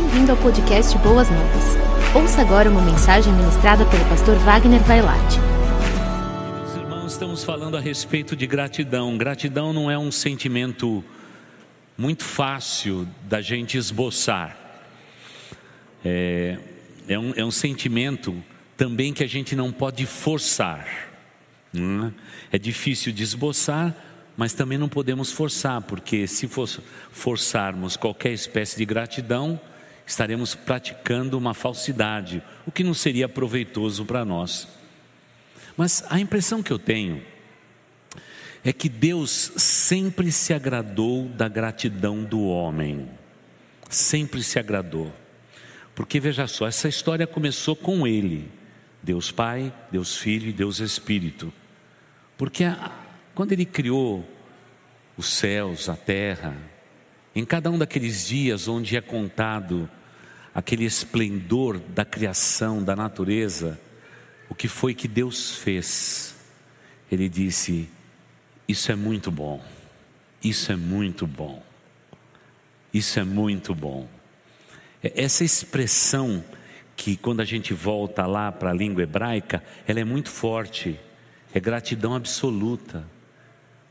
Bem-vindo ao podcast Boas Novas. Ouça agora uma mensagem ministrada pelo pastor Wagner Vailate. Meus irmãos, estamos falando a respeito de gratidão. Gratidão não é um sentimento muito fácil da gente esboçar. É, é, um, é um sentimento também que a gente não pode forçar. Não é? é difícil de esboçar, mas também não podemos forçar, porque se forçarmos qualquer espécie de gratidão, estaremos praticando uma falsidade, o que não seria proveitoso para nós. Mas a impressão que eu tenho é que Deus sempre se agradou da gratidão do homem, sempre se agradou. Porque veja só, essa história começou com ele, Deus Pai, Deus Filho e Deus Espírito. Porque quando ele criou os céus, a terra, em cada um daqueles dias onde é contado aquele esplendor da criação, da natureza, o que foi que Deus fez? Ele disse: Isso é muito bom, isso é muito bom, isso é muito bom. Essa expressão que quando a gente volta lá para a língua hebraica, ela é muito forte, é gratidão absoluta.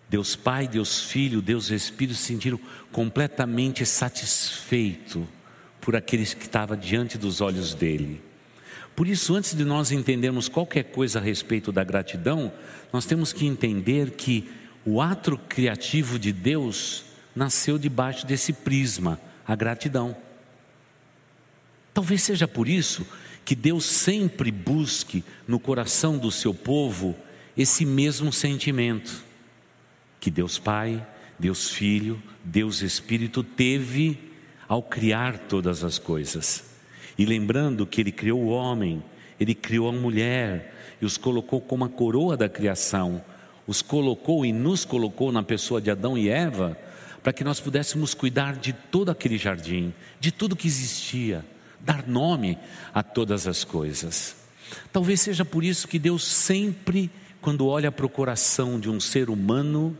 Deus Pai, Deus Filho, Deus Espírito se sentiram completamente satisfeitos por aqueles que estavam diante dos olhos dele. Por isso, antes de nós entendermos qualquer coisa a respeito da gratidão, nós temos que entender que o ato criativo de Deus nasceu debaixo desse prisma, a gratidão. Talvez seja por isso que Deus sempre busque no coração do seu povo esse mesmo sentimento que Deus Pai, Deus Filho, Deus Espírito teve ao criar todas as coisas. E lembrando que Ele criou o homem, Ele criou a mulher e os colocou como a coroa da criação, os colocou e nos colocou na pessoa de Adão e Eva, para que nós pudéssemos cuidar de todo aquele jardim, de tudo que existia, dar nome a todas as coisas. Talvez seja por isso que Deus sempre, quando olha para o coração de um ser humano,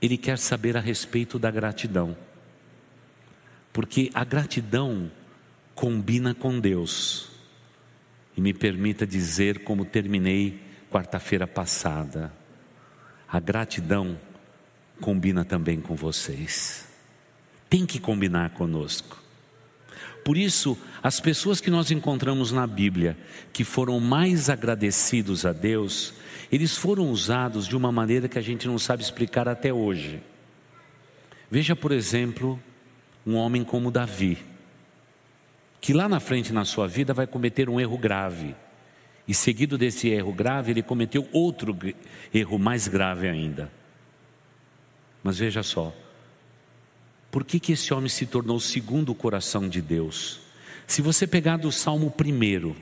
ele quer saber a respeito da gratidão. Porque a gratidão combina com Deus. E me permita dizer, como terminei quarta-feira passada, a gratidão combina também com vocês. Tem que combinar conosco. Por isso, as pessoas que nós encontramos na Bíblia que foram mais agradecidos a Deus, eles foram usados de uma maneira que a gente não sabe explicar até hoje. Veja, por exemplo, um homem como Davi, que lá na frente na sua vida vai cometer um erro grave. E seguido desse erro grave, ele cometeu outro erro mais grave ainda. Mas veja só, por que, que esse homem se tornou segundo o coração de Deus? Se você pegar do Salmo 1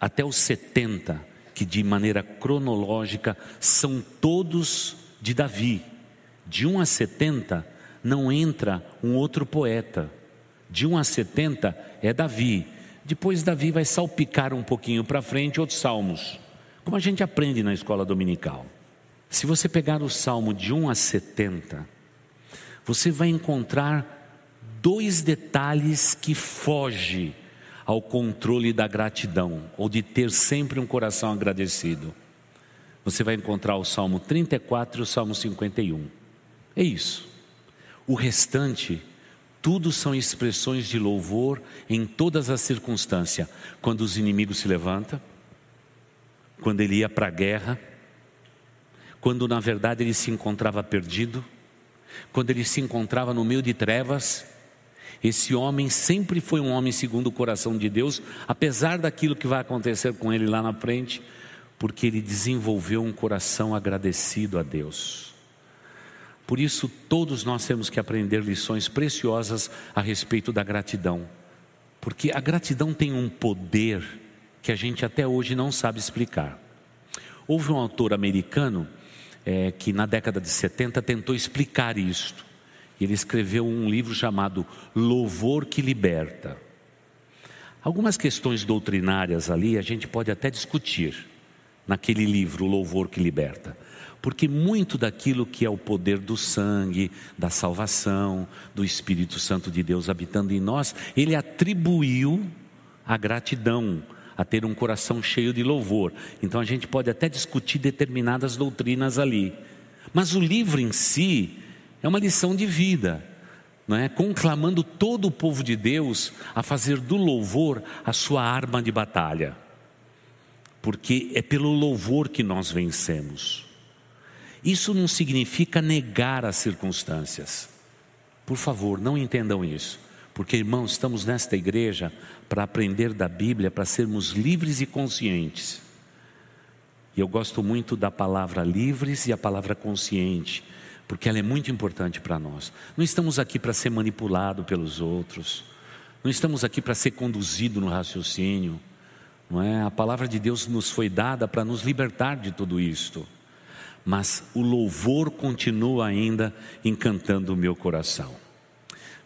até o 70, que de maneira cronológica são todos de Davi. De 1 a 70 não entra um outro poeta. De 1 a 70 é Davi. Depois Davi vai salpicar um pouquinho para frente outros salmos, como a gente aprende na escola dominical. Se você pegar o salmo de 1 a 70, você vai encontrar dois detalhes que fogem ao controle da gratidão, ou de ter sempre um coração agradecido. Você vai encontrar o Salmo 34 e o Salmo 51. É isso. O restante, tudo são expressões de louvor em todas as circunstâncias. Quando os inimigos se levantam, quando ele ia para a guerra, quando na verdade ele se encontrava perdido, quando ele se encontrava no meio de trevas, esse homem sempre foi um homem segundo o coração de Deus, apesar daquilo que vai acontecer com ele lá na frente, porque ele desenvolveu um coração agradecido a Deus. Por isso, todos nós temos que aprender lições preciosas a respeito da gratidão, porque a gratidão tem um poder que a gente até hoje não sabe explicar. Houve um autor americano é, que na década de 70 tentou explicar isto. Ele escreveu um livro chamado Louvor que Liberta. Algumas questões doutrinárias ali a gente pode até discutir naquele livro, Louvor que Liberta. Porque muito daquilo que é o poder do sangue, da salvação, do Espírito Santo de Deus habitando em nós, ele atribuiu a gratidão, a ter um coração cheio de louvor. Então a gente pode até discutir determinadas doutrinas ali. Mas o livro em si é uma lição de vida, não é? conclamando todo o povo de Deus a fazer do louvor a sua arma de batalha. Porque é pelo louvor que nós vencemos. Isso não significa negar as circunstâncias. Por favor, não entendam isso. Porque, irmãos, estamos nesta igreja para aprender da Bíblia, para sermos livres e conscientes. E eu gosto muito da palavra livres e a palavra consciente, porque ela é muito importante para nós. Não estamos aqui para ser manipulado pelos outros, não estamos aqui para ser conduzido no raciocínio, não é? A palavra de Deus nos foi dada para nos libertar de tudo isto. Mas o louvor continua ainda encantando o meu coração.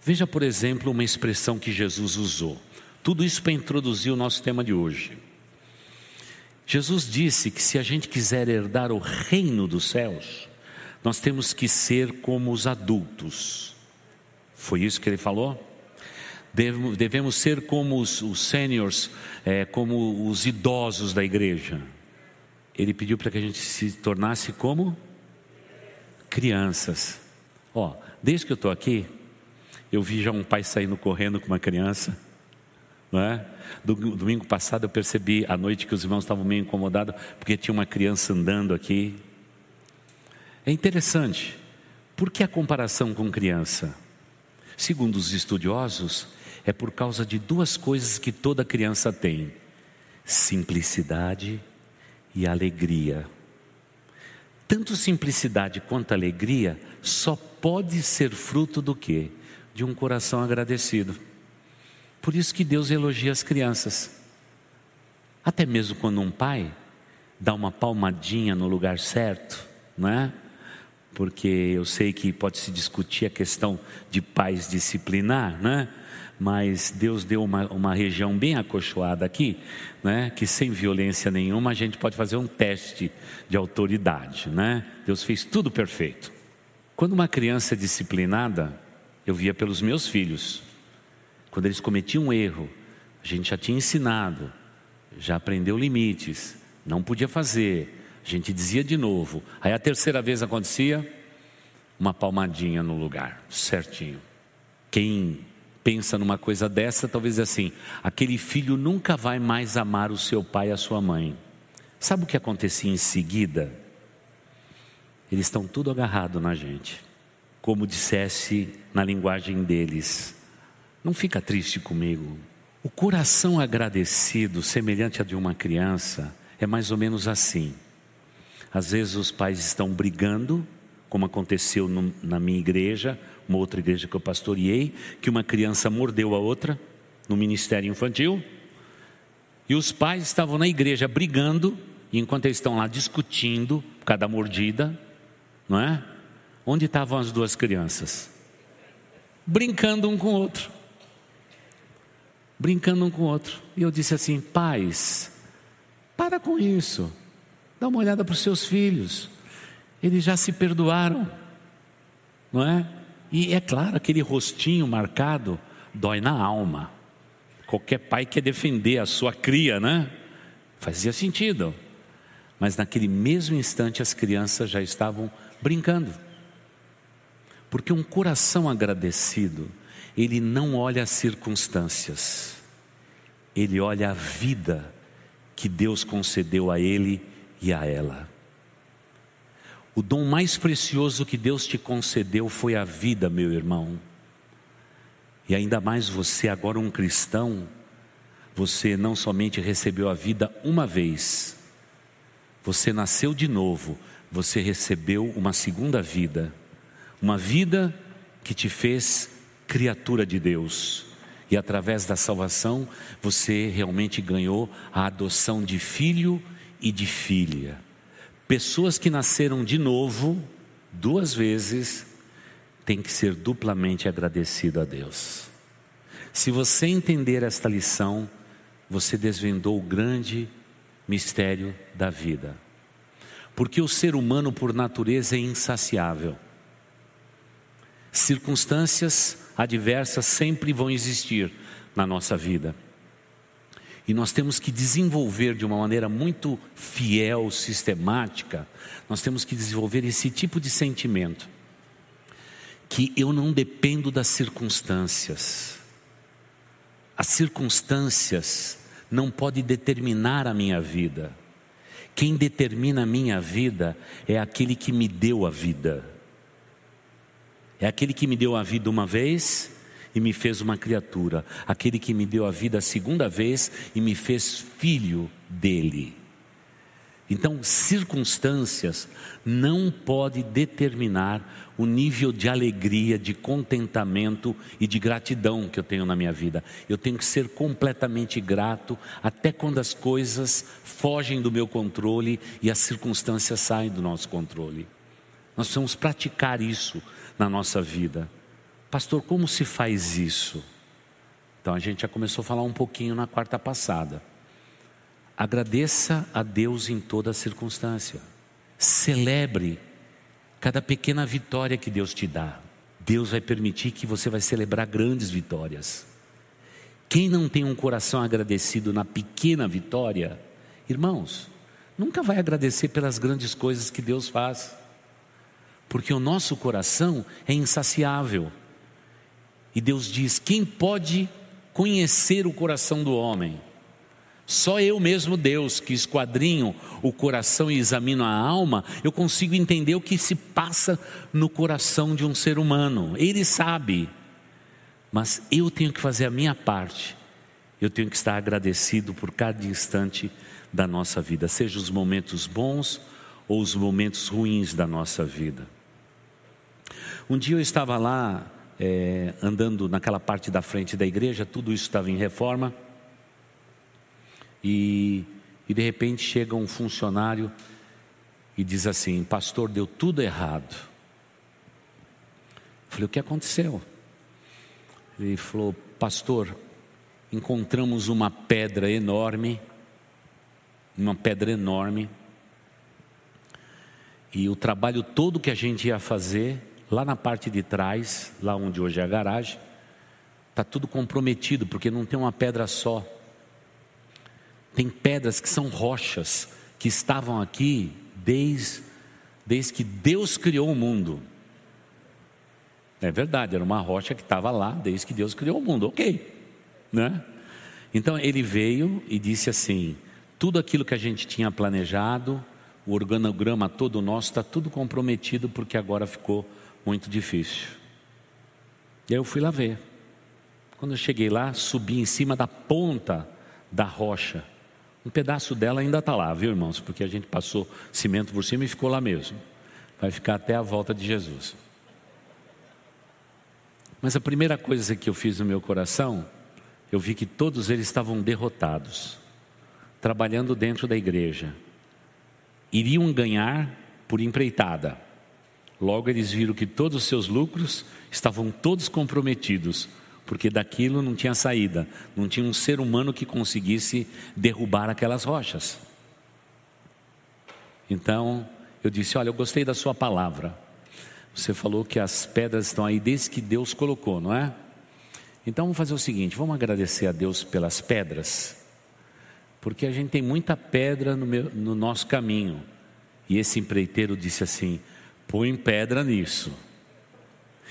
Veja, por exemplo, uma expressão que Jesus usou. Tudo isso para introduzir o nosso tema de hoje. Jesus disse que se a gente quiser herdar o reino dos céus, nós temos que ser como os adultos. Foi isso que ele falou? Devemos ser como os, os seniors, é, como os idosos da igreja. Ele pediu para que a gente se tornasse como crianças. Ó, desde que eu estou aqui, eu vi já um pai saindo correndo com uma criança não é? Domingo passado eu percebi à noite que os irmãos estavam meio incomodados porque tinha uma criança andando aqui. É interessante, por que a comparação com criança? Segundo os estudiosos, é por causa de duas coisas que toda criança tem: simplicidade e alegria. Tanto simplicidade quanto alegria só pode ser fruto do que? De um coração agradecido. Por isso que Deus elogia as crianças. Até mesmo quando um pai dá uma palmadinha no lugar certo, não é? Porque eu sei que pode se discutir a questão de pais disciplinar, né? Mas Deus deu uma, uma região bem acolchoada aqui, né? Que sem violência nenhuma a gente pode fazer um teste de autoridade, né? Deus fez tudo perfeito. Quando uma criança é disciplinada, eu via pelos meus filhos, quando eles cometiam um erro, a gente já tinha ensinado, já aprendeu limites, não podia fazer, a gente dizia de novo. Aí a terceira vez acontecia, uma palmadinha no lugar, certinho. Quem pensa numa coisa dessa, talvez assim, aquele filho nunca vai mais amar o seu pai e a sua mãe. Sabe o que acontecia em seguida? Eles estão tudo agarrado na gente, como dissesse na linguagem deles. Não fica triste comigo. O coração agradecido, semelhante a de uma criança, é mais ou menos assim. Às vezes os pais estão brigando, como aconteceu no, na minha igreja, uma outra igreja que eu pastoreei, que uma criança mordeu a outra no ministério infantil, e os pais estavam na igreja brigando, e enquanto eles estão lá discutindo cada mordida, não é? Onde estavam as duas crianças? Brincando um com o outro brincando um com o outro. E eu disse assim: pais, para com isso. Dá uma olhada para os seus filhos. Eles já se perdoaram, não é? E é claro, aquele rostinho marcado dói na alma. Qualquer pai quer defender a sua cria, né? Fazia sentido. Mas naquele mesmo instante as crianças já estavam brincando. Porque um coração agradecido ele não olha as circunstâncias, ele olha a vida que Deus concedeu a ele e a ela. O dom mais precioso que Deus te concedeu foi a vida, meu irmão. E ainda mais você, agora um cristão, você não somente recebeu a vida uma vez, você nasceu de novo, você recebeu uma segunda vida, uma vida que te fez criatura de Deus. E através da salvação, você realmente ganhou a adoção de filho e de filha. Pessoas que nasceram de novo, duas vezes, têm que ser duplamente agradecido a Deus. Se você entender esta lição, você desvendou o grande mistério da vida. Porque o ser humano, por natureza, é insaciável. Circunstâncias adversas sempre vão existir na nossa vida. E nós temos que desenvolver de uma maneira muito fiel, sistemática, nós temos que desenvolver esse tipo de sentimento. Que eu não dependo das circunstâncias. As circunstâncias não podem determinar a minha vida. Quem determina a minha vida é aquele que me deu a vida. É aquele que me deu a vida uma vez e me fez uma criatura, aquele que me deu a vida a segunda vez e me fez filho dele. Então, circunstâncias não podem determinar o nível de alegria, de contentamento e de gratidão que eu tenho na minha vida. Eu tenho que ser completamente grato, até quando as coisas fogem do meu controle e as circunstâncias saem do nosso controle. Nós precisamos praticar isso na nossa vida. Pastor, como se faz isso? Então a gente já começou a falar um pouquinho na quarta passada. Agradeça a Deus em toda circunstância. Celebre cada pequena vitória que Deus te dá. Deus vai permitir que você vai celebrar grandes vitórias. Quem não tem um coração agradecido na pequena vitória, irmãos, nunca vai agradecer pelas grandes coisas que Deus faz. Porque o nosso coração é insaciável. E Deus diz: quem pode conhecer o coração do homem? Só eu mesmo, Deus, que esquadrinho o coração e examino a alma, eu consigo entender o que se passa no coração de um ser humano. Ele sabe, mas eu tenho que fazer a minha parte. Eu tenho que estar agradecido por cada instante da nossa vida, seja os momentos bons ou os momentos ruins da nossa vida. Um dia eu estava lá é, andando naquela parte da frente da igreja, tudo isso estava em reforma. E, e de repente chega um funcionário e diz assim: Pastor, deu tudo errado. Eu falei: O que aconteceu? Ele falou: Pastor, encontramos uma pedra enorme, uma pedra enorme, e o trabalho todo que a gente ia fazer Lá na parte de trás, lá onde hoje é a garagem, está tudo comprometido, porque não tem uma pedra só. Tem pedras que são rochas, que estavam aqui desde, desde que Deus criou o mundo. É verdade, era uma rocha que estava lá desde que Deus criou o mundo, ok. Né? Então ele veio e disse assim: tudo aquilo que a gente tinha planejado, o organograma todo nosso está tudo comprometido porque agora ficou muito difícil. E aí eu fui lá ver. Quando eu cheguei lá, subi em cima da ponta da rocha. Um pedaço dela ainda está lá, viu irmãos? Porque a gente passou cimento por cima e ficou lá mesmo. Vai ficar até a volta de Jesus. Mas a primeira coisa que eu fiz no meu coração, eu vi que todos eles estavam derrotados, trabalhando dentro da igreja. Iriam ganhar por empreitada Logo eles viram que todos os seus lucros estavam todos comprometidos, porque daquilo não tinha saída, não tinha um ser humano que conseguisse derrubar aquelas rochas. Então eu disse: Olha, eu gostei da sua palavra. Você falou que as pedras estão aí desde que Deus colocou, não é? Então vamos fazer o seguinte: vamos agradecer a Deus pelas pedras, porque a gente tem muita pedra no, meu, no nosso caminho. E esse empreiteiro disse assim: põe pedra nisso.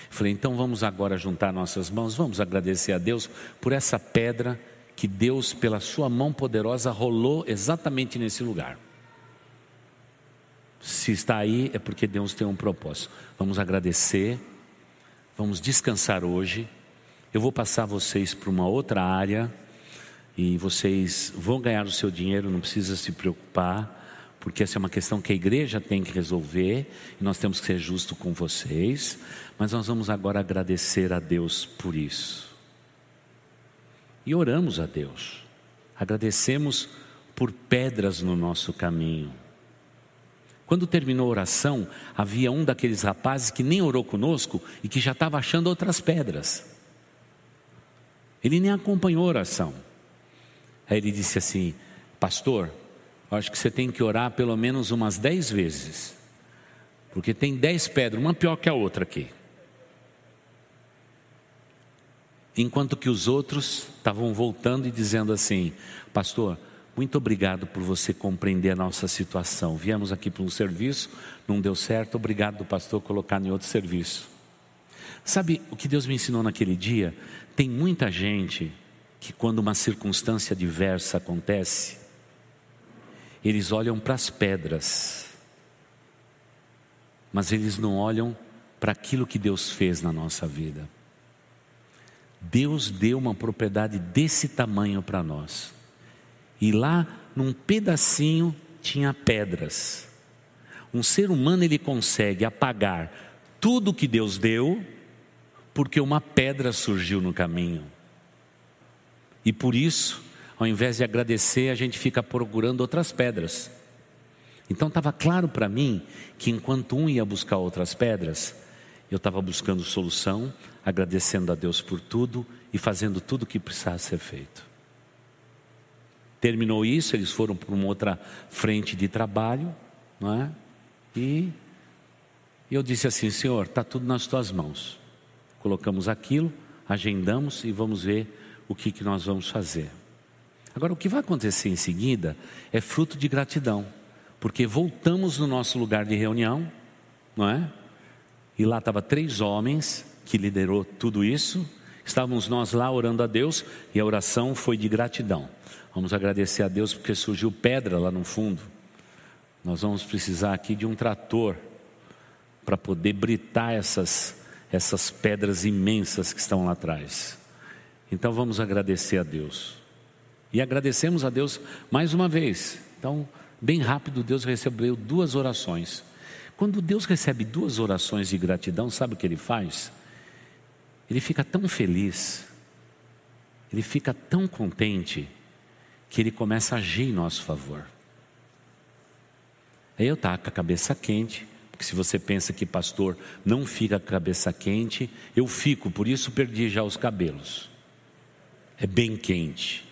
Falei, então vamos agora juntar nossas mãos, vamos agradecer a Deus por essa pedra que Deus, pela sua mão poderosa, rolou exatamente nesse lugar. Se está aí, é porque Deus tem um propósito. Vamos agradecer, vamos descansar hoje. Eu vou passar vocês para uma outra área e vocês vão ganhar o seu dinheiro, não precisa se preocupar porque essa é uma questão que a igreja tem que resolver e nós temos que ser justos com vocês, mas nós vamos agora agradecer a Deus por isso. E oramos a Deus, agradecemos por pedras no nosso caminho. Quando terminou a oração, havia um daqueles rapazes que nem orou conosco e que já estava achando outras pedras. Ele nem acompanhou a oração. Aí ele disse assim: Pastor, acho que você tem que orar pelo menos umas dez vezes. Porque tem dez pedras, uma pior que a outra aqui. Enquanto que os outros estavam voltando e dizendo assim: Pastor, muito obrigado por você compreender a nossa situação. Viemos aqui para um serviço, não deu certo, obrigado, pastor, colocar em outro serviço. Sabe o que Deus me ensinou naquele dia? Tem muita gente que, quando uma circunstância diversa acontece, eles olham para as pedras, mas eles não olham para aquilo que Deus fez na nossa vida. Deus deu uma propriedade desse tamanho para nós, e lá, num pedacinho, tinha pedras. Um ser humano ele consegue apagar tudo que Deus deu porque uma pedra surgiu no caminho. E por isso, ao invés de agradecer, a gente fica procurando outras pedras. Então estava claro para mim que enquanto um ia buscar outras pedras, eu estava buscando solução, agradecendo a Deus por tudo e fazendo tudo o que precisava ser feito. Terminou isso, eles foram para uma outra frente de trabalho, não é? E eu disse assim: Senhor, está tudo nas tuas mãos colocamos aquilo, agendamos e vamos ver o que, que nós vamos fazer. Agora, o que vai acontecer em seguida é fruto de gratidão, porque voltamos no nosso lugar de reunião, não é? E lá estavam três homens que liderou tudo isso. Estávamos nós lá orando a Deus e a oração foi de gratidão. Vamos agradecer a Deus porque surgiu pedra lá no fundo. Nós vamos precisar aqui de um trator para poder britar essas essas pedras imensas que estão lá atrás. Então vamos agradecer a Deus. E agradecemos a Deus mais uma vez. Então, bem rápido, Deus recebeu duas orações. Quando Deus recebe duas orações de gratidão, sabe o que ele faz? Ele fica tão feliz, ele fica tão contente, que ele começa a agir em nosso favor. Aí eu estava com a cabeça quente, porque se você pensa que pastor não fica com a cabeça quente, eu fico, por isso perdi já os cabelos. É bem quente.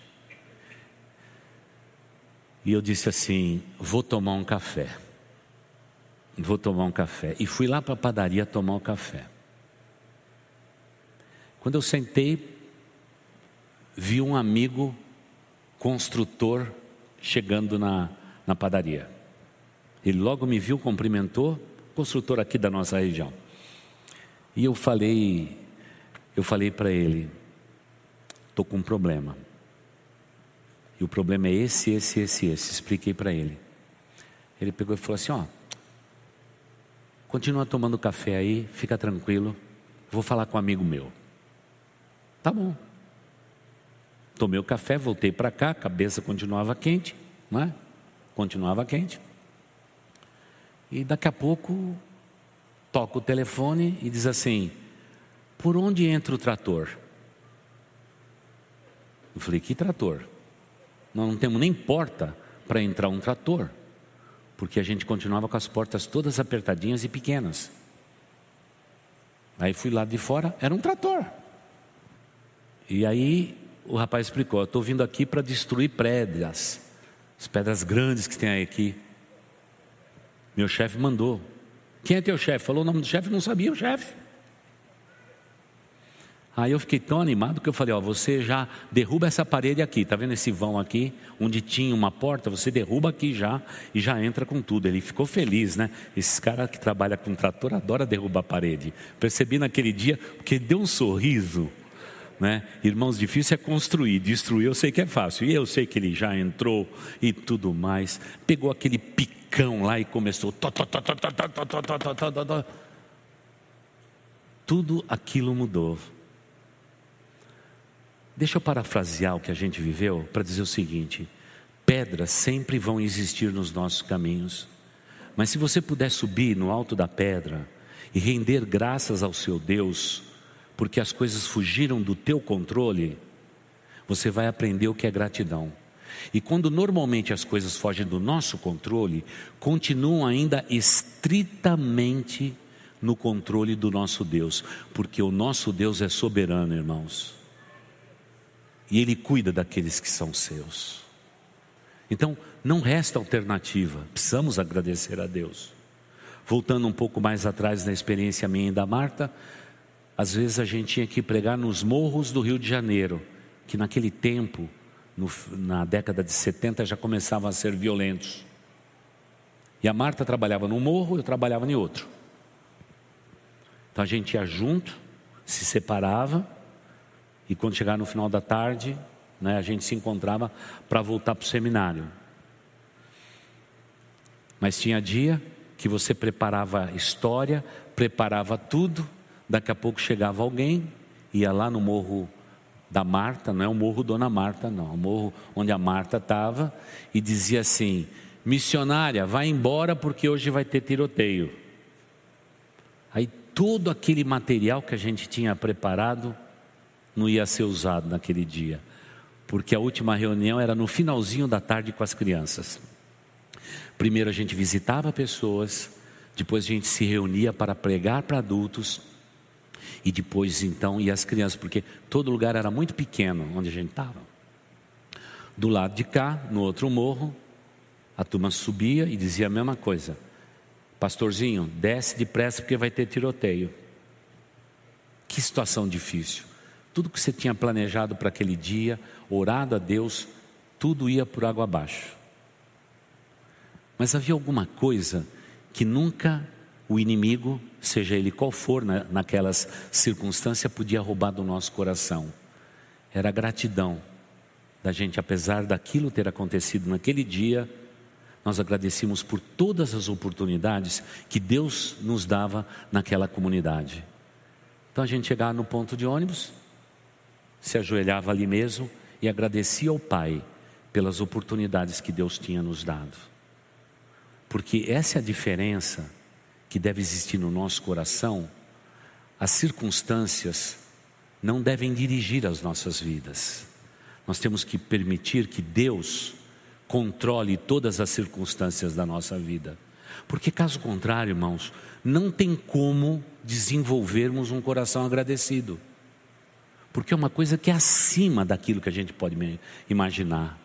E eu disse assim: vou tomar um café. Vou tomar um café. E fui lá para a padaria tomar o um café. Quando eu sentei, vi um amigo construtor chegando na, na padaria. Ele logo me viu, cumprimentou construtor aqui da nossa região. E eu falei, eu falei para ele, estou com um problema. E o problema é esse, esse, esse, esse. Expliquei para ele. Ele pegou e falou assim: ó, continua tomando café aí, fica tranquilo. Vou falar com um amigo meu. Tá bom. Tomei o café, voltei para cá, a cabeça continuava quente, não é? Continuava quente. E daqui a pouco toca o telefone e diz assim: Por onde entra o trator? Eu falei: Que trator? Nós não temos nem porta para entrar um trator, porque a gente continuava com as portas todas apertadinhas e pequenas. Aí fui lá de fora, era um trator. E aí o rapaz explicou: Estou vindo aqui para destruir pedras, as pedras grandes que tem aqui. Meu chefe mandou. Quem é teu chefe? Falou o nome do chefe, não sabia o chefe. Aí eu fiquei tão animado que eu falei: Ó, você já derruba essa parede aqui, tá vendo esse vão aqui, onde tinha uma porta? Você derruba aqui já e já entra com tudo. Ele ficou feliz, né? Esses caras que trabalham com trator adora derrubar a parede. Percebi naquele dia, porque ele deu um sorriso. Né? Irmãos, difícil é construir, destruir eu sei que é fácil. E eu sei que ele já entrou e tudo mais. Pegou aquele pique cão lá e começou. Tudo aquilo mudou. Deixa eu parafrasear o que a gente viveu para dizer o seguinte: pedras sempre vão existir nos nossos caminhos, mas se você puder subir no alto da pedra e render graças ao seu Deus, porque as coisas fugiram do teu controle, você vai aprender o que é gratidão. E quando normalmente as coisas fogem do nosso controle, continuam ainda estritamente no controle do nosso Deus, porque o nosso Deus é soberano, irmãos. E Ele cuida daqueles que são seus. Então, não resta alternativa, precisamos agradecer a Deus. Voltando um pouco mais atrás na experiência minha e da Marta, às vezes a gente tinha que pregar nos morros do Rio de Janeiro, que naquele tempo, no, na década de 70, já começavam a ser violentos. E a Marta trabalhava num morro, eu trabalhava em outro. Então a gente ia junto, se separava, e quando chegava no final da tarde, né, a gente se encontrava para voltar para o seminário. Mas tinha dia que você preparava história, preparava tudo, daqui a pouco chegava alguém, ia lá no morro da Marta, não é o morro Dona Marta, não, é o morro onde a Marta estava, e dizia assim: missionária, vai embora porque hoje vai ter tiroteio. Aí todo aquele material que a gente tinha preparado não ia ser usado naquele dia porque a última reunião era no finalzinho da tarde com as crianças. Primeiro a gente visitava pessoas, depois a gente se reunia para pregar para adultos e depois então ia as crianças, porque todo lugar era muito pequeno onde a gente estava. Do lado de cá, no outro morro, a turma subia e dizia a mesma coisa: Pastorzinho, desce depressa porque vai ter tiroteio. Que situação difícil. Tudo que você tinha planejado para aquele dia, orado a Deus, tudo ia por água abaixo. Mas havia alguma coisa que nunca o inimigo, seja ele qual for na, naquelas circunstâncias, podia roubar do nosso coração. Era a gratidão da gente, apesar daquilo ter acontecido naquele dia, nós agradecemos por todas as oportunidades que Deus nos dava naquela comunidade. Então a gente chegava no ponto de ônibus, se ajoelhava ali mesmo e agradecia ao Pai pelas oportunidades que Deus tinha nos dado. Porque essa é a diferença que deve existir no nosso coração. As circunstâncias não devem dirigir as nossas vidas. Nós temos que permitir que Deus controle todas as circunstâncias da nossa vida. Porque, caso contrário, irmãos, não tem como desenvolvermos um coração agradecido porque é uma coisa que é acima daquilo que a gente pode imaginar.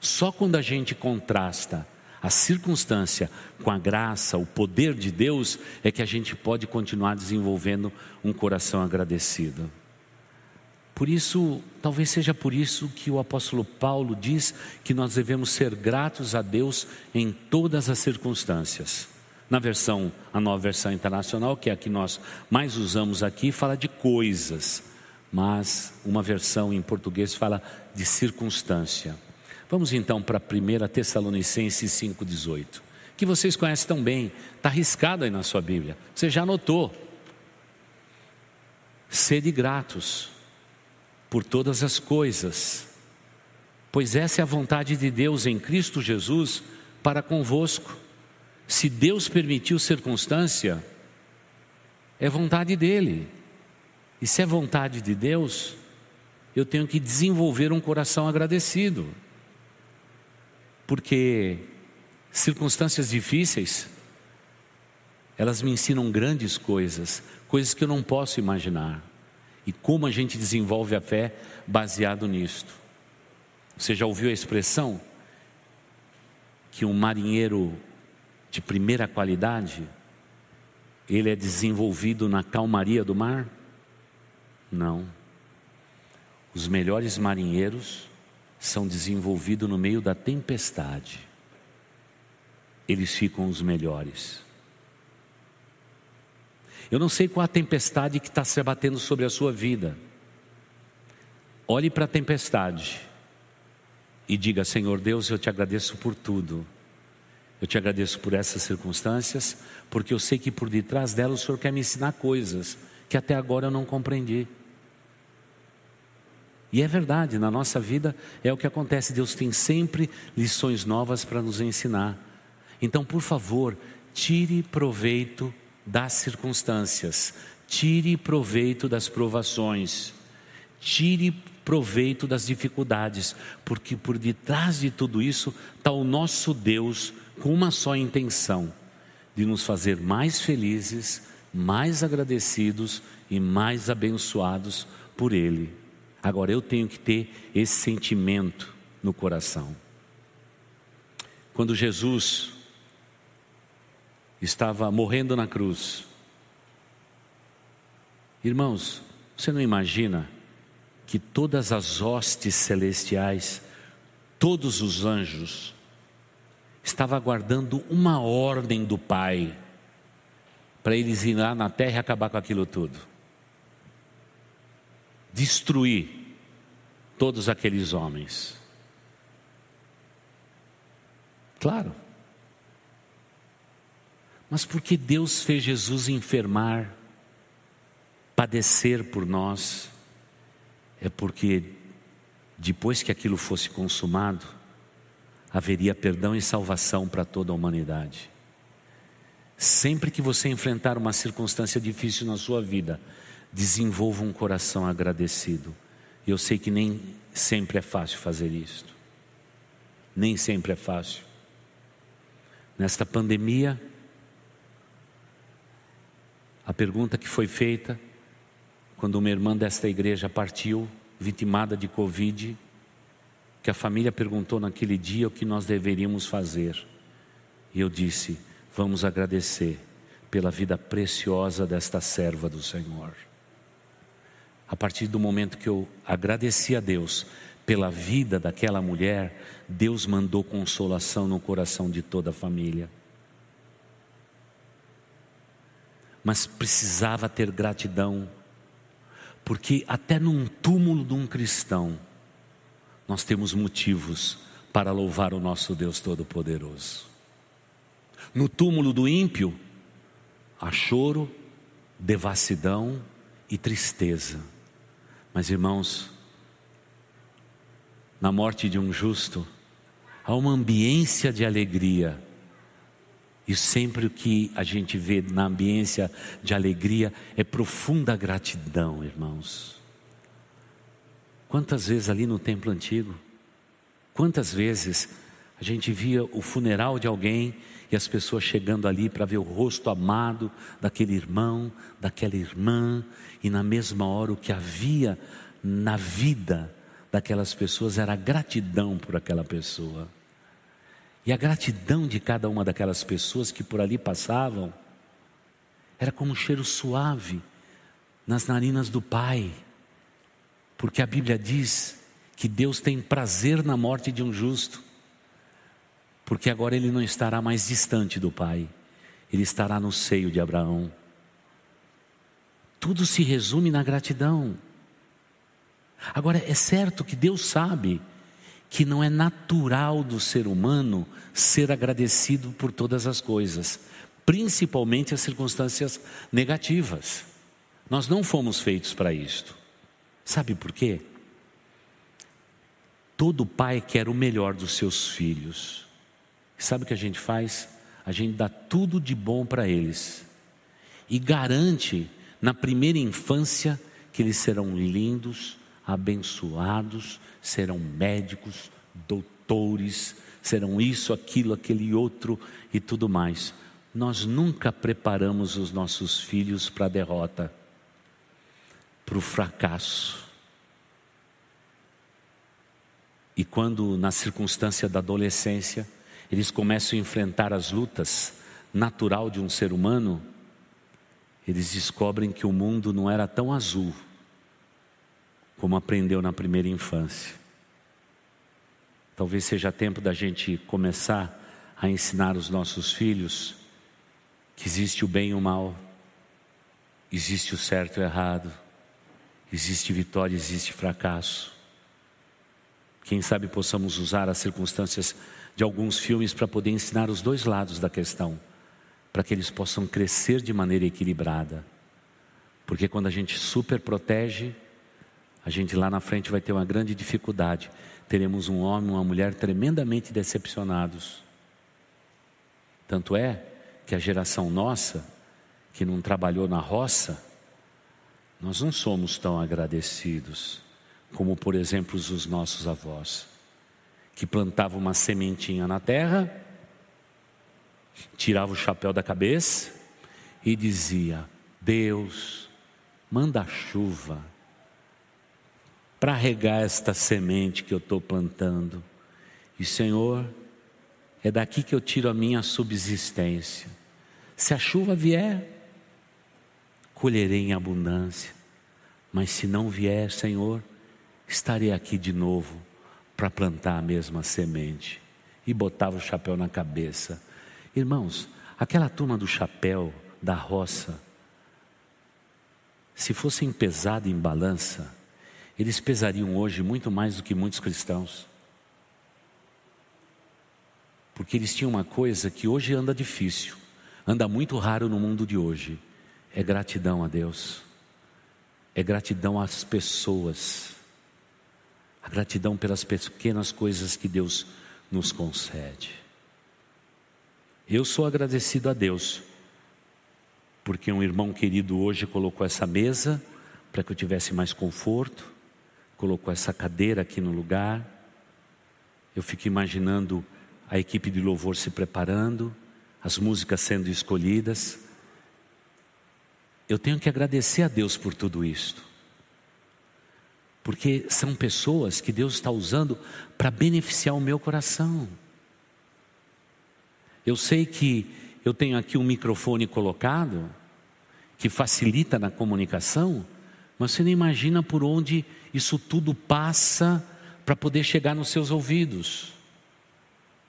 Só quando a gente contrasta a circunstância com a graça, o poder de Deus, é que a gente pode continuar desenvolvendo um coração agradecido. Por isso, talvez seja por isso que o apóstolo Paulo diz que nós devemos ser gratos a Deus em todas as circunstâncias. Na versão, a nova versão internacional, que é a que nós mais usamos aqui, fala de coisas mas uma versão em português fala de circunstância. Vamos então para 1 Tessalonicenses 5,18, que vocês conhecem tão bem, está arriscado aí na sua Bíblia, você já anotou. Sede gratos por todas as coisas, pois essa é a vontade de Deus em Cristo Jesus para convosco. Se Deus permitiu circunstância, é vontade dele. E se é vontade de Deus, eu tenho que desenvolver um coração agradecido. Porque circunstâncias difíceis, elas me ensinam grandes coisas, coisas que eu não posso imaginar. E como a gente desenvolve a fé baseado nisto. Você já ouviu a expressão que um marinheiro de primeira qualidade, ele é desenvolvido na calmaria do mar? Não. Os melhores marinheiros são desenvolvidos no meio da tempestade. Eles ficam os melhores. Eu não sei qual a tempestade que está se abatendo sobre a sua vida. Olhe para a tempestade e diga: Senhor Deus, eu te agradeço por tudo. Eu te agradeço por essas circunstâncias, porque eu sei que por detrás delas o Senhor quer me ensinar coisas que até agora eu não compreendi. E é verdade, na nossa vida é o que acontece, Deus tem sempre lições novas para nos ensinar. Então, por favor, tire proveito das circunstâncias, tire proveito das provações, tire proveito das dificuldades, porque por detrás de tudo isso está o nosso Deus com uma só intenção: de nos fazer mais felizes, mais agradecidos e mais abençoados por Ele. Agora eu tenho que ter esse sentimento no coração. quando Jesus estava morrendo na cruz. Irmãos, você não imagina que todas as hostes celestiais, todos os anjos, estavam aguardando uma ordem do Pai para eles ir lá na terra e acabar com aquilo tudo. Destruir todos aqueles homens. Claro. Mas por que Deus fez Jesus enfermar, padecer por nós? É porque depois que aquilo fosse consumado, haveria perdão e salvação para toda a humanidade. Sempre que você enfrentar uma circunstância difícil na sua vida, desenvolva um coração agradecido. Eu sei que nem sempre é fácil fazer isto. Nem sempre é fácil. Nesta pandemia, a pergunta que foi feita quando uma irmã desta igreja partiu, vitimada de Covid, que a família perguntou naquele dia o que nós deveríamos fazer. E eu disse: vamos agradecer pela vida preciosa desta serva do Senhor. A partir do momento que eu agradeci a Deus pela vida daquela mulher, Deus mandou consolação no coração de toda a família. Mas precisava ter gratidão, porque até num túmulo de um cristão, nós temos motivos para louvar o nosso Deus Todo-Poderoso. No túmulo do ímpio, há choro, devassidão e tristeza. Mas irmãos, na morte de um justo, há uma ambiência de alegria. E sempre o que a gente vê na ambiência de alegria é profunda gratidão, irmãos. Quantas vezes ali no templo antigo, quantas vezes a gente via o funeral de alguém e as pessoas chegando ali para ver o rosto amado daquele irmão, daquela irmã, e na mesma hora o que havia na vida daquelas pessoas era a gratidão por aquela pessoa. E a gratidão de cada uma daquelas pessoas que por ali passavam era como um cheiro suave nas narinas do Pai, porque a Bíblia diz que Deus tem prazer na morte de um justo porque agora ele não estará mais distante do Pai, ele estará no seio de Abraão. Tudo se resume na gratidão. Agora, é certo que Deus sabe que não é natural do ser humano ser agradecido por todas as coisas, principalmente as circunstâncias negativas. Nós não fomos feitos para isto. Sabe por quê? Todo pai quer o melhor dos seus filhos. Sabe o que a gente faz? A gente dá tudo de bom para eles e garante na primeira infância que eles serão lindos, abençoados, serão médicos, doutores, serão isso, aquilo, aquele outro e tudo mais. Nós nunca preparamos os nossos filhos para a derrota, para o fracasso. E quando, na circunstância da adolescência, eles começam a enfrentar as lutas natural de um ser humano, eles descobrem que o mundo não era tão azul como aprendeu na primeira infância. Talvez seja tempo da gente começar a ensinar os nossos filhos que existe o bem e o mal, existe o certo e o errado, existe vitória, existe fracasso. Quem sabe possamos usar as circunstâncias de alguns filmes para poder ensinar os dois lados da questão, para que eles possam crescer de maneira equilibrada. Porque quando a gente super protege, a gente lá na frente vai ter uma grande dificuldade. Teremos um homem, uma mulher tremendamente decepcionados. Tanto é que a geração nossa, que não trabalhou na roça, nós não somos tão agradecidos como, por exemplo, os nossos avós que plantava uma sementinha na terra, tirava o chapéu da cabeça e dizia: Deus, manda chuva para regar esta semente que eu estou plantando. E Senhor, é daqui que eu tiro a minha subsistência. Se a chuva vier, colherei em abundância. Mas se não vier, Senhor, estarei aqui de novo para plantar a mesma semente. E botava o chapéu na cabeça. Irmãos, aquela turma do chapéu, da roça, se fossem pesados em balança, eles pesariam hoje muito mais do que muitos cristãos. Porque eles tinham uma coisa que hoje anda difícil, anda muito raro no mundo de hoje: é gratidão a Deus, é gratidão às pessoas, a gratidão pelas pequenas coisas que Deus nos concede. Eu sou agradecido a Deus, porque um irmão querido hoje colocou essa mesa para que eu tivesse mais conforto, colocou essa cadeira aqui no lugar. Eu fico imaginando a equipe de louvor se preparando, as músicas sendo escolhidas. Eu tenho que agradecer a Deus por tudo isto, porque são pessoas que Deus está usando para beneficiar o meu coração. Eu sei que eu tenho aqui um microfone colocado, que facilita na comunicação, mas você não imagina por onde isso tudo passa para poder chegar nos seus ouvidos.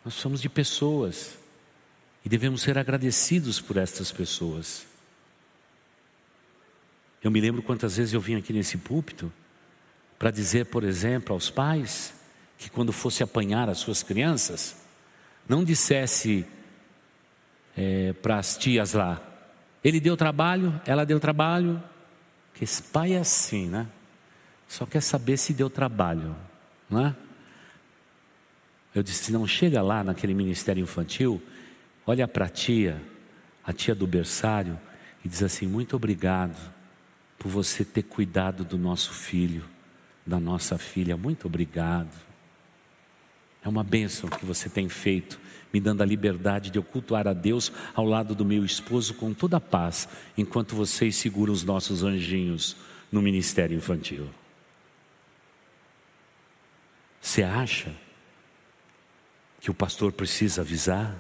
Nós somos de pessoas e devemos ser agradecidos por estas pessoas. Eu me lembro quantas vezes eu vim aqui nesse púlpito para dizer, por exemplo, aos pais que quando fosse apanhar as suas crianças, não dissesse é, para as tias lá, ele deu trabalho, ela deu trabalho, que esse pai é assim, né? Só quer saber se deu trabalho, não é? Eu disse: não chega lá naquele ministério infantil, olha para a tia, a tia do berçário, e diz assim: muito obrigado por você ter cuidado do nosso filho, da nossa filha, muito obrigado. É uma bênção que você tem feito, me dando a liberdade de eu cultuar a Deus ao lado do meu esposo com toda a paz, enquanto vocês seguram os nossos anjinhos no ministério infantil. Você acha que o pastor precisa avisar?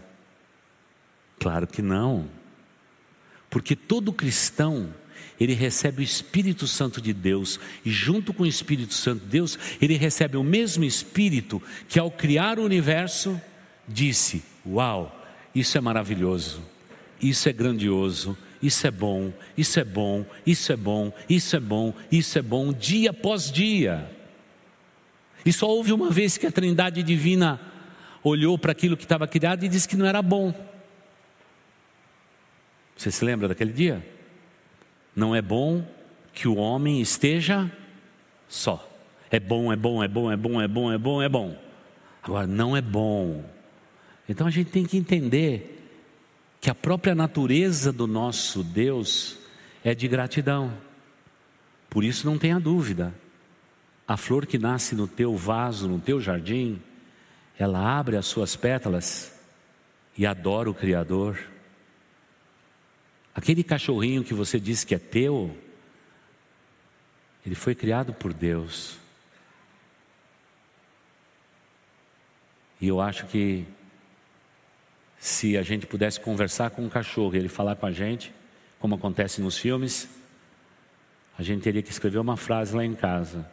Claro que não. Porque todo cristão, ele recebe o Espírito Santo de Deus, e junto com o Espírito Santo de Deus, ele recebe o mesmo Espírito que, ao criar o universo, disse: Uau, isso é maravilhoso, isso é grandioso, isso é bom, isso é bom, isso é bom, isso é bom, isso é bom, dia após dia. E só houve uma vez que a Trindade Divina olhou para aquilo que estava criado e disse que não era bom. Você se lembra daquele dia? Não é bom que o homem esteja só. É bom, é bom, é bom, é bom, é bom, é bom, é bom. Agora, não é bom. Então a gente tem que entender que a própria natureza do nosso Deus é de gratidão. Por isso não tenha dúvida. A flor que nasce no teu vaso, no teu jardim, ela abre as suas pétalas e adora o Criador. Aquele cachorrinho que você disse que é teu, ele foi criado por Deus. E eu acho que se a gente pudesse conversar com um cachorro e ele falar com a gente, como acontece nos filmes, a gente teria que escrever uma frase lá em casa.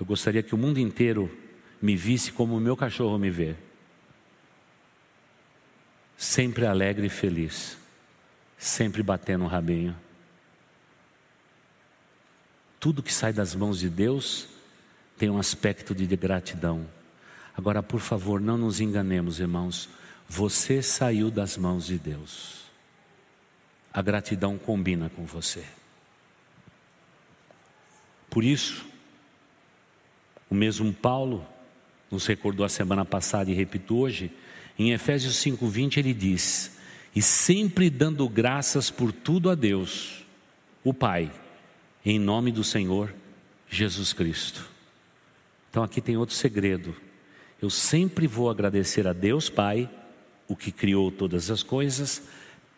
Eu gostaria que o mundo inteiro me visse como o meu cachorro me vê. Sempre alegre e feliz, sempre batendo o rabinho. Tudo que sai das mãos de Deus tem um aspecto de gratidão. Agora, por favor, não nos enganemos, irmãos. Você saiu das mãos de Deus. A gratidão combina com você. Por isso, o mesmo Paulo nos recordou a semana passada e repito hoje, em Efésios 5:20 ele diz: "E sempre dando graças por tudo a Deus, o Pai, em nome do Senhor Jesus Cristo." Então aqui tem outro segredo. Eu sempre vou agradecer a Deus Pai, o que criou todas as coisas,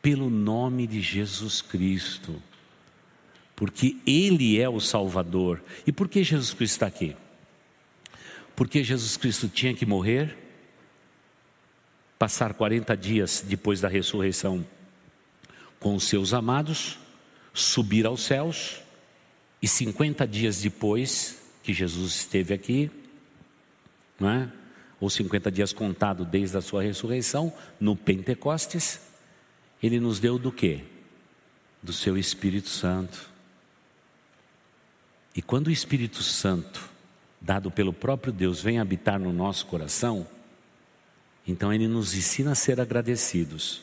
pelo nome de Jesus Cristo. Porque Ele é o Salvador. E por que Jesus Cristo está aqui? Porque Jesus Cristo tinha que morrer passar 40 dias depois da ressurreição com os seus amados, subir aos céus, e 50 dias depois que Jesus esteve aqui, não é? ou 50 dias contado desde a sua ressurreição, no Pentecostes, ele nos deu do quê? Do seu Espírito Santo. E quando o Espírito Santo, dado pelo próprio Deus, vem habitar no nosso coração, então ele nos ensina a ser agradecidos.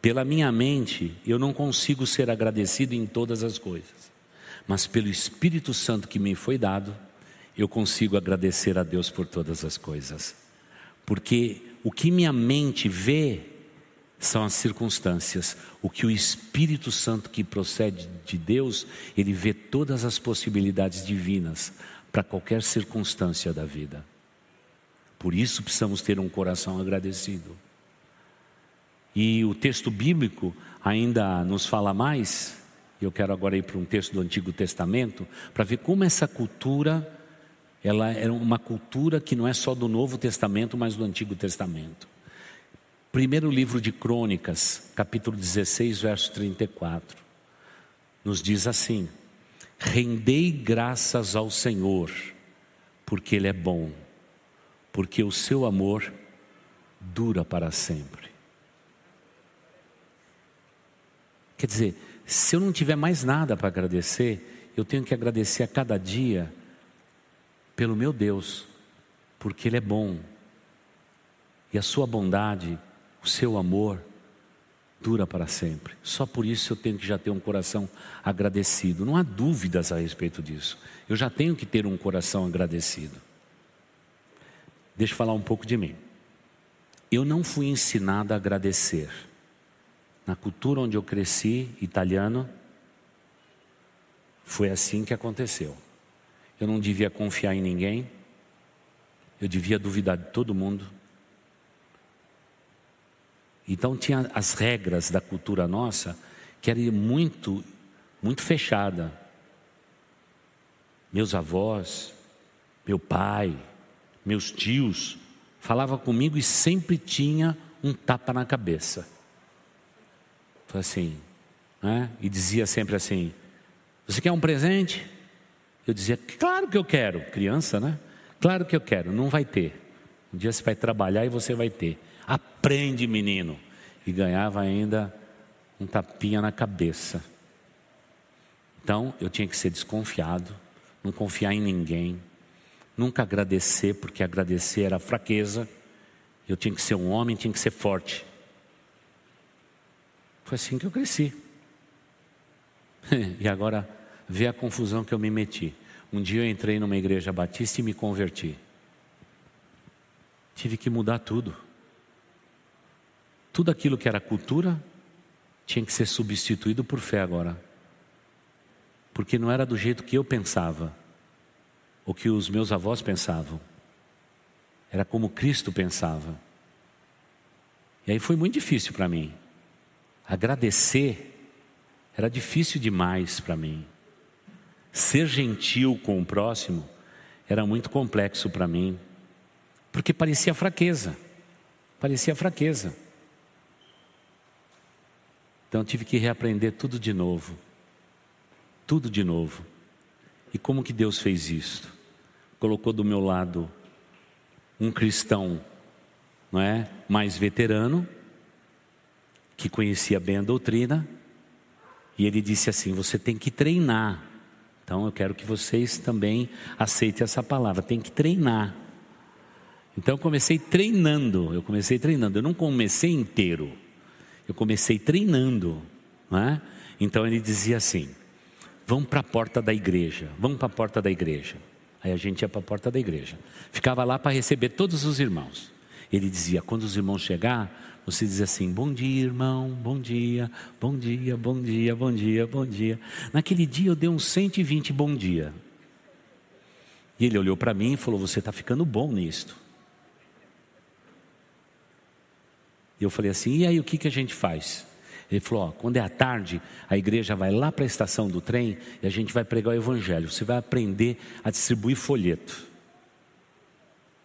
Pela minha mente, eu não consigo ser agradecido em todas as coisas, mas pelo Espírito Santo que me foi dado, eu consigo agradecer a Deus por todas as coisas. Porque o que minha mente vê são as circunstâncias. O que o Espírito Santo que procede de Deus, ele vê todas as possibilidades divinas para qualquer circunstância da vida. Por isso precisamos ter um coração agradecido. E o texto bíblico ainda nos fala mais. Eu quero agora ir para um texto do Antigo Testamento para ver como essa cultura ela é uma cultura que não é só do Novo Testamento, mas do Antigo Testamento. Primeiro livro de Crônicas, capítulo 16, verso 34, nos diz assim: Rendei graças ao Senhor, porque Ele é bom, porque o seu amor dura para sempre. Quer dizer, se eu não tiver mais nada para agradecer, eu tenho que agradecer a cada dia pelo meu Deus, porque Ele é bom, e a Sua bondade, o seu amor, dura para sempre. Só por isso eu tenho que já ter um coração agradecido. Não há dúvidas a respeito disso. Eu já tenho que ter um coração agradecido. Deixa eu falar um pouco de mim. Eu não fui ensinado a agradecer. Na cultura onde eu cresci, italiano, foi assim que aconteceu. Eu não devia confiar em ninguém. Eu devia duvidar de todo mundo. Então tinha as regras da cultura nossa que era muito, muito fechada. Meus avós, meu pai, meus tios falava comigo e sempre tinha um tapa na cabeça. Foi assim, né? E dizia sempre assim: Você quer um presente? Eu dizia, claro que eu quero, criança, né? Claro que eu quero, não vai ter. Um dia você vai trabalhar e você vai ter. Aprende, menino. E ganhava ainda um tapinha na cabeça. Então eu tinha que ser desconfiado, não confiar em ninguém, nunca agradecer, porque agradecer era fraqueza. Eu tinha que ser um homem, tinha que ser forte. Foi assim que eu cresci. e agora Vê a confusão que eu me meti. Um dia eu entrei numa igreja batista e me converti. Tive que mudar tudo. Tudo aquilo que era cultura tinha que ser substituído por fé agora. Porque não era do jeito que eu pensava, ou que os meus avós pensavam. Era como Cristo pensava. E aí foi muito difícil para mim. Agradecer era difícil demais para mim. Ser gentil com o próximo era muito complexo para mim, porque parecia fraqueza. Parecia fraqueza. Então tive que reaprender tudo de novo. Tudo de novo. E como que Deus fez isso? Colocou do meu lado um cristão, não é, mais veterano, que conhecia bem a doutrina, e ele disse assim: "Você tem que treinar então eu quero que vocês também aceitem essa palavra. Tem que treinar. Então eu comecei treinando. Eu comecei treinando. Eu não comecei inteiro. Eu comecei treinando. É? Então ele dizia assim: vamos para a porta da igreja. Vamos para a porta da igreja. Aí a gente ia para a porta da igreja. Ficava lá para receber todos os irmãos. Ele dizia: quando os irmãos chegar, você diz assim: bom dia, irmão, bom dia, bom dia, bom dia, bom dia, bom dia. Naquele dia eu dei uns 120 bom dia. E ele olhou para mim e falou: Você está ficando bom nisto. E eu falei assim: E aí o que, que a gente faz? Ele falou: ó, quando é à tarde, a igreja vai lá para a estação do trem e a gente vai pregar o evangelho. Você vai aprender a distribuir folheto.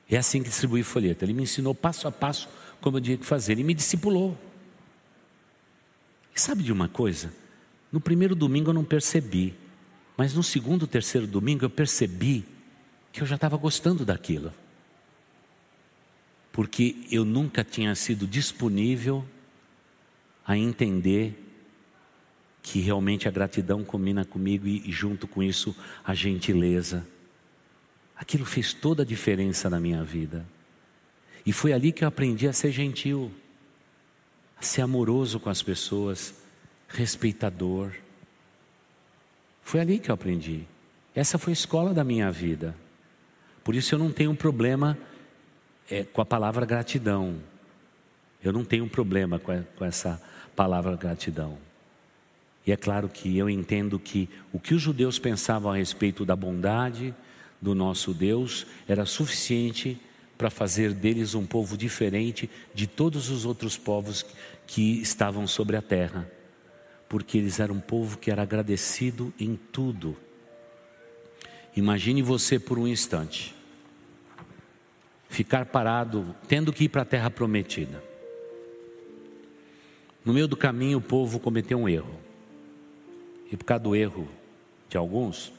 É assim que distribui folheto. Ele me ensinou passo a passo como eu tinha que fazer. Ele me discipulou. E sabe de uma coisa? No primeiro domingo eu não percebi, mas no segundo, terceiro domingo eu percebi que eu já estava gostando daquilo. Porque eu nunca tinha sido disponível a entender que realmente a gratidão combina comigo e, e junto com isso a gentileza. Aquilo fez toda a diferença na minha vida. E foi ali que eu aprendi a ser gentil, a ser amoroso com as pessoas, respeitador. Foi ali que eu aprendi. Essa foi a escola da minha vida. Por isso eu não tenho problema é, com a palavra gratidão. Eu não tenho problema com, a, com essa palavra gratidão. E é claro que eu entendo que o que os judeus pensavam a respeito da bondade do nosso Deus era suficiente para fazer deles um povo diferente de todos os outros povos que estavam sobre a terra, porque eles eram um povo que era agradecido em tudo. Imagine você por um instante ficar parado, tendo que ir para a terra prometida. No meio do caminho, o povo cometeu um erro. E por causa do erro de alguns,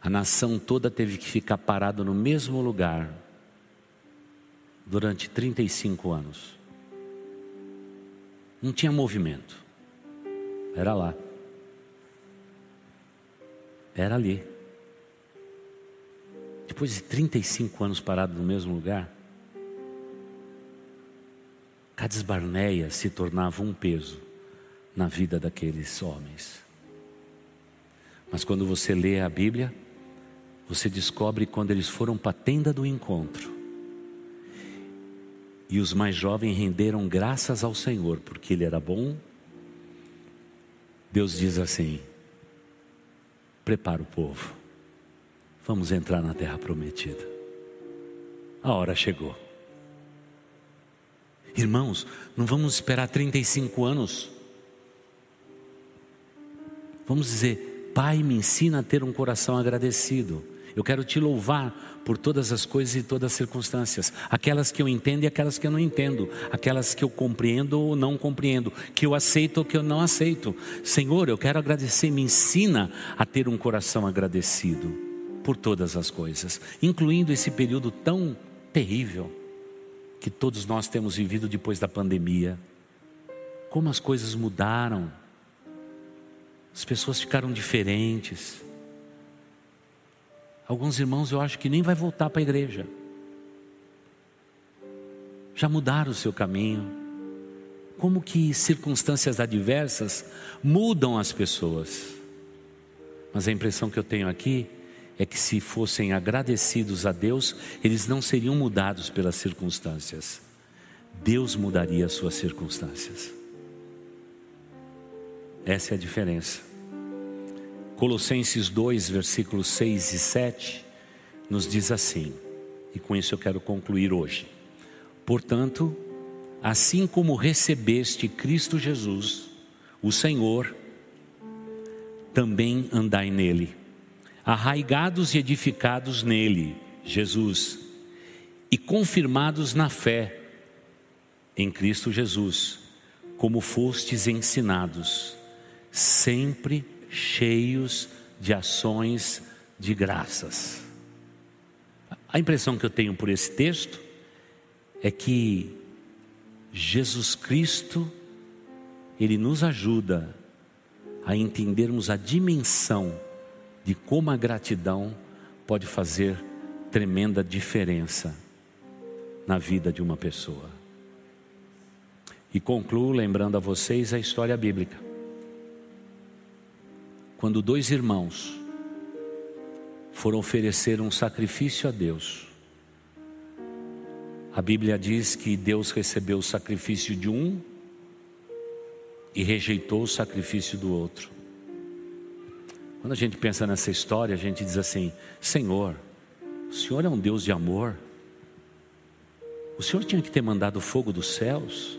a nação toda teve que ficar parada no mesmo lugar durante 35 anos. Não tinha movimento. Era lá. Era ali. Depois de 35 anos parado no mesmo lugar, Cades Barneia se tornava um peso na vida daqueles homens. Mas quando você lê a Bíblia, você descobre quando eles foram para a tenda do encontro. E os mais jovens renderam graças ao Senhor, porque Ele era bom. Deus diz assim: prepara o povo, vamos entrar na terra prometida. A hora chegou. Irmãos, não vamos esperar 35 anos. Vamos dizer, Pai, me ensina a ter um coração agradecido. Eu quero te louvar por todas as coisas e todas as circunstâncias, aquelas que eu entendo e aquelas que eu não entendo, aquelas que eu compreendo ou não compreendo, que eu aceito ou que eu não aceito. Senhor, eu quero agradecer, me ensina a ter um coração agradecido por todas as coisas, incluindo esse período tão terrível que todos nós temos vivido depois da pandemia. Como as coisas mudaram, as pessoas ficaram diferentes. Alguns irmãos eu acho que nem vai voltar para a igreja. Já mudaram o seu caminho. Como que circunstâncias adversas mudam as pessoas. Mas a impressão que eu tenho aqui é que se fossem agradecidos a Deus, eles não seriam mudados pelas circunstâncias. Deus mudaria as suas circunstâncias. Essa é a diferença. Colossenses 2, versículos 6 e 7, nos diz assim, e com isso eu quero concluir hoje. Portanto, assim como recebeste Cristo Jesus, o Senhor, também andai nele, arraigados e edificados nele, Jesus, e confirmados na fé em Cristo Jesus, como fostes ensinados, sempre cheios de ações de graças. A impressão que eu tenho por esse texto é que Jesus Cristo, Ele nos ajuda a entendermos a dimensão de como a gratidão pode fazer tremenda diferença na vida de uma pessoa. E concluo lembrando a vocês a história bíblica quando dois irmãos foram oferecer um sacrifício a Deus. A Bíblia diz que Deus recebeu o sacrifício de um e rejeitou o sacrifício do outro. Quando a gente pensa nessa história, a gente diz assim: Senhor, o Senhor é um Deus de amor. O Senhor tinha que ter mandado o fogo dos céus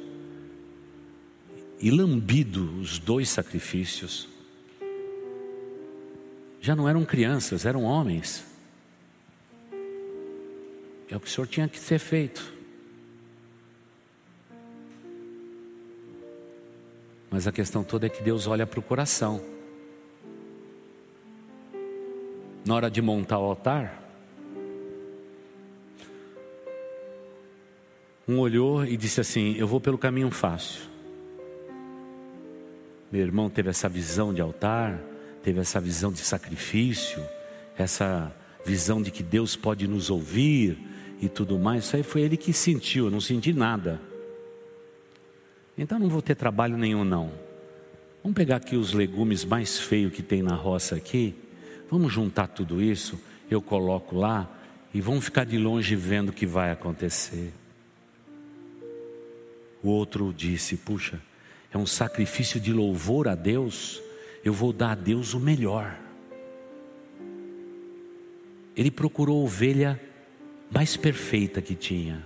e lambido os dois sacrifícios. Já não eram crianças, eram homens. É o que o Senhor tinha que ter feito. Mas a questão toda é que Deus olha para o coração. Na hora de montar o altar, um olhou e disse assim: Eu vou pelo caminho fácil. Meu irmão teve essa visão de altar, teve essa visão de sacrifício, essa visão de que Deus pode nos ouvir e tudo mais. Isso aí foi ele que sentiu, eu não senti nada. Então não vou ter trabalho nenhum não. Vamos pegar aqui os legumes mais feios que tem na roça aqui. Vamos juntar tudo isso, eu coloco lá e vamos ficar de longe vendo o que vai acontecer. O outro disse: Puxa, é um sacrifício de louvor a Deus, eu vou dar a Deus o melhor. Ele procurou a ovelha mais perfeita que tinha.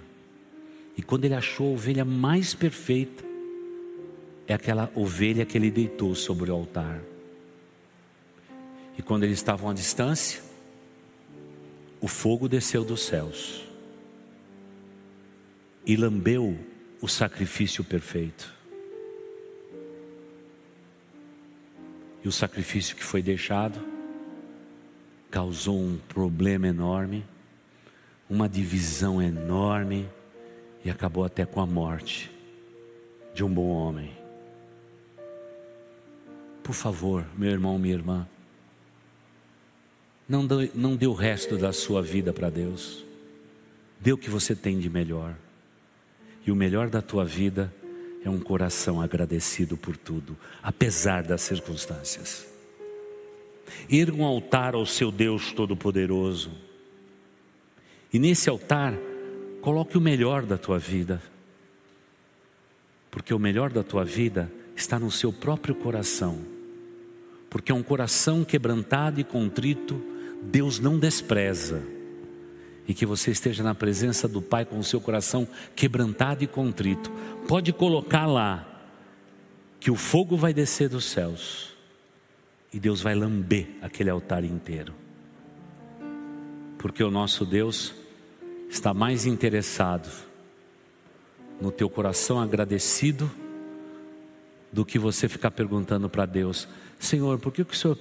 E quando ele achou a ovelha mais perfeita, é aquela ovelha que ele deitou sobre o altar. E quando eles estavam à distância, o fogo desceu dos céus e lambeu o sacrifício perfeito. E o sacrifício que foi deixado causou um problema enorme, uma divisão enorme e acabou até com a morte de um bom homem. Por favor, meu irmão, minha irmã, não dê, não dê o resto da sua vida para Deus, dê o que você tem de melhor. E o melhor da tua vida é um coração agradecido por tudo, apesar das circunstâncias. Ir um altar ao seu Deus Todo-Poderoso. E nesse altar, coloque o melhor da tua vida. Porque o melhor da tua vida está no seu próprio coração. Porque é um coração quebrantado e contrito, Deus não despreza e que você esteja na presença do Pai com o seu coração quebrantado e contrito. Pode colocar lá que o fogo vai descer dos céus e Deus vai lamber aquele altar inteiro. Porque o nosso Deus está mais interessado no teu coração agradecido do que você ficar perguntando para Deus: Senhor, por que o Senhor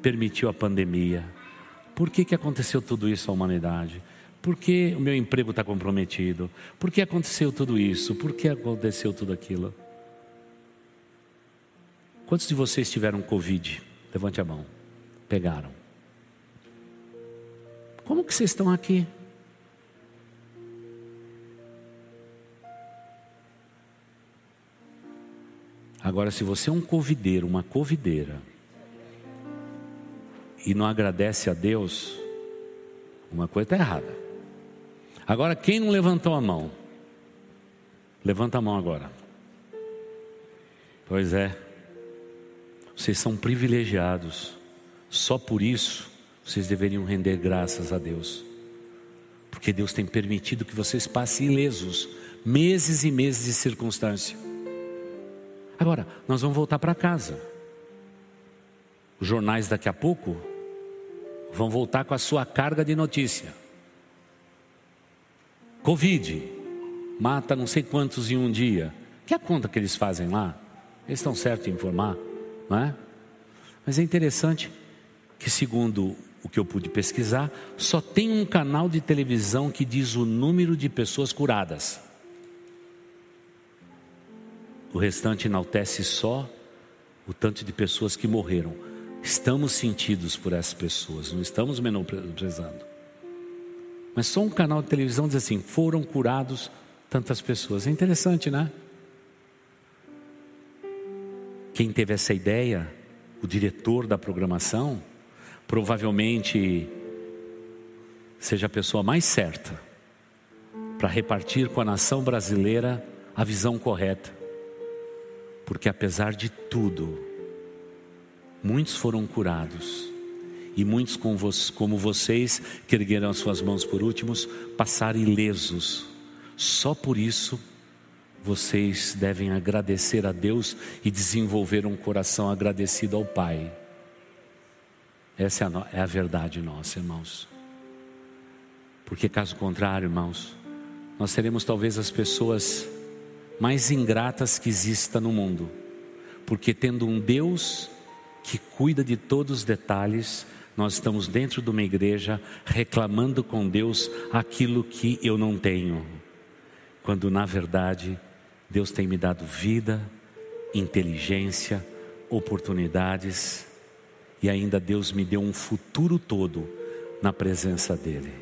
permitiu a pandemia? Por que, que aconteceu tudo isso à humanidade? Por que o meu emprego está comprometido? Por que aconteceu tudo isso? Por que aconteceu tudo aquilo? Quantos de vocês tiveram Covid? Levante a mão. Pegaram. Como que vocês estão aqui? Agora, se você é um covideiro, uma covideira, e não agradece a Deus, uma coisa está errada. Agora, quem não levantou a mão? Levanta a mão agora. Pois é, vocês são privilegiados, só por isso vocês deveriam render graças a Deus, porque Deus tem permitido que vocês passem ilesos, meses e meses de circunstância. Agora, nós vamos voltar para casa. Os jornais daqui a pouco vão voltar com a sua carga de notícia. Covid, mata não sei quantos em um dia. Que a conta que eles fazem lá? Eles estão certos em informar, não é? Mas é interessante que, segundo o que eu pude pesquisar, só tem um canal de televisão que diz o número de pessoas curadas. O restante enaltece só o tanto de pessoas que morreram. Estamos sentidos por essas pessoas, não estamos menosprezando. Mas só um canal de televisão diz assim: foram curados tantas pessoas. É interessante, né? Quem teve essa ideia, o diretor da programação, provavelmente seja a pessoa mais certa para repartir com a nação brasileira a visão correta. Porque apesar de tudo, muitos foram curados. E muitos como vocês, que ergueram as suas mãos por últimos, passaram ilesos. Só por isso, vocês devem agradecer a Deus e desenvolver um coração agradecido ao Pai. Essa é a, é a verdade nossa, irmãos. Porque caso contrário, irmãos, nós seremos talvez as pessoas mais ingratas que exista no mundo porque tendo um Deus que cuida de todos os detalhes, nós estamos dentro de uma igreja reclamando com Deus aquilo que eu não tenho, quando na verdade Deus tem me dado vida, inteligência, oportunidades e ainda Deus me deu um futuro todo na presença dEle.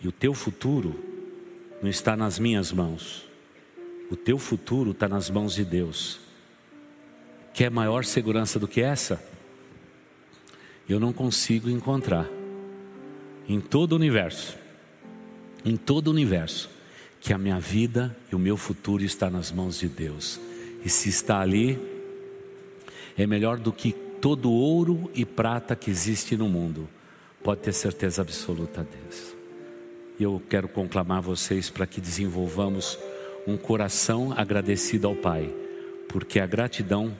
E o teu futuro não está nas minhas mãos, o teu futuro está nas mãos de Deus. Quer maior segurança do que essa? Eu não consigo encontrar em todo o universo, em todo o universo, que a minha vida e o meu futuro está nas mãos de Deus. E se está ali, é melhor do que todo ouro e prata que existe no mundo. Pode ter certeza absoluta disso. E eu quero conclamar vocês para que desenvolvamos um coração agradecido ao Pai, porque a gratidão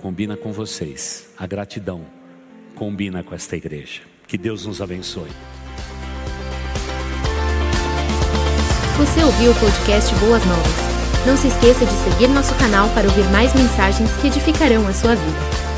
combina com vocês, a gratidão combina com esta igreja. Que Deus nos abençoe. Você ouviu o podcast Boas Novas? Não se esqueça de seguir nosso canal para ouvir mais mensagens que edificarão a sua vida.